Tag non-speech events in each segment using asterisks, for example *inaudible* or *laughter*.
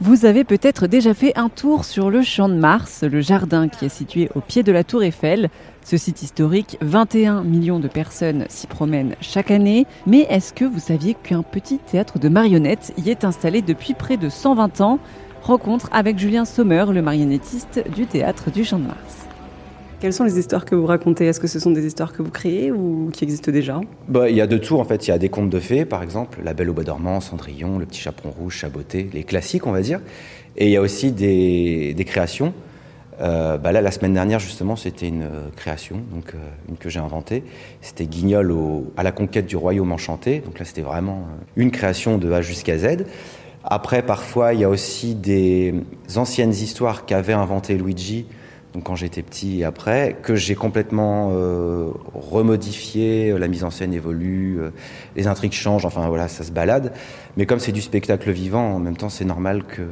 Vous avez peut-être déjà fait un tour sur le Champ de Mars, le jardin qui est situé au pied de la Tour Eiffel. Ce site historique, 21 millions de personnes s'y promènent chaque année. Mais est-ce que vous saviez qu'un petit théâtre de marionnettes y est installé depuis près de 120 ans? Rencontre avec Julien Sommer, le marionnettiste du théâtre du Champ de Mars. Quelles sont les histoires que vous racontez? Est-ce que ce sont des histoires que vous créez ou qui existent déjà? Bah, Il y a de tout en fait. Il y a des contes de fées par exemple, La Belle au Bois dormant, Cendrillon, Le Petit Chaperon Rouge, Chaboté, les classiques on va dire. Et il y a aussi des, créations. Euh, bah là, la semaine dernière, justement, c'était une euh, création, donc euh, une que j'ai inventée. C'était Guignol à la conquête du royaume enchanté. Donc là, c'était vraiment une création de A jusqu'à Z. Après, parfois, il y a aussi des anciennes histoires qu'avait inventé Luigi quand j'étais petit et après, que j'ai complètement euh, remodifié, la mise en scène évolue, euh, les intrigues changent, enfin voilà, ça se balade. Mais comme c'est du spectacle vivant, en même temps, c'est normal que,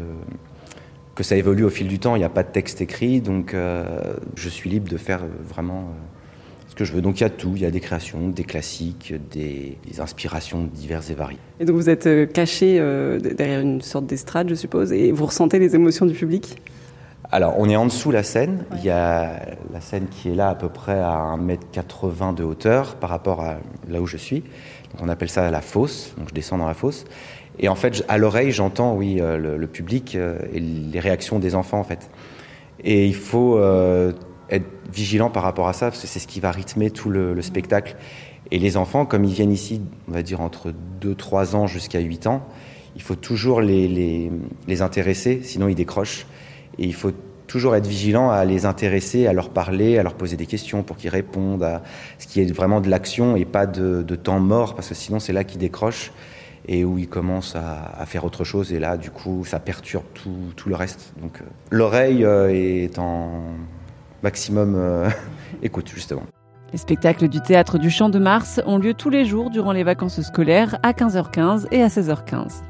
que ça évolue au fil du temps. Il n'y a pas de texte écrit, donc euh, je suis libre de faire vraiment ce que je veux. Donc il y a tout, il y a des créations, des classiques, des inspirations diverses et variées. Et donc vous êtes caché derrière une sorte d'estrade, je suppose, et vous ressentez les émotions du public? Alors, on est en dessous la scène. Il y a la scène qui est là à peu près à 1m80 de hauteur par rapport à là où je suis. Donc, on appelle ça la fosse. Donc, je descends dans la fosse. Et en fait, à l'oreille, j'entends, oui, euh, le, public euh, et les réactions des enfants, en fait. Et il faut euh, être vigilant par rapport à ça, parce que c'est ce qui va rythmer tout le, spectacle. Et les enfants, comme ils viennent ici, on va dire entre 2-3 ans jusqu'à 8 ans, il faut toujours les, les, les intéresser, sinon ils décrochent. Et il faut toujours être vigilant à les intéresser, à leur parler, à leur poser des questions pour qu'ils répondent à ce qui est vraiment de l'action et pas de, temps mort, parce que sinon c'est là qu'ils décrochent et où ils commencent à, faire autre chose. Et là, du coup, ça perturbe tout, le reste. Donc euh, l'oreille euh, est en maximum euh, *laughs* écoute, justement. Les spectacles du théâtre du Champ de Mars ont lieu tous les jours durant les vacances scolaires à 15h15 et à 16h15.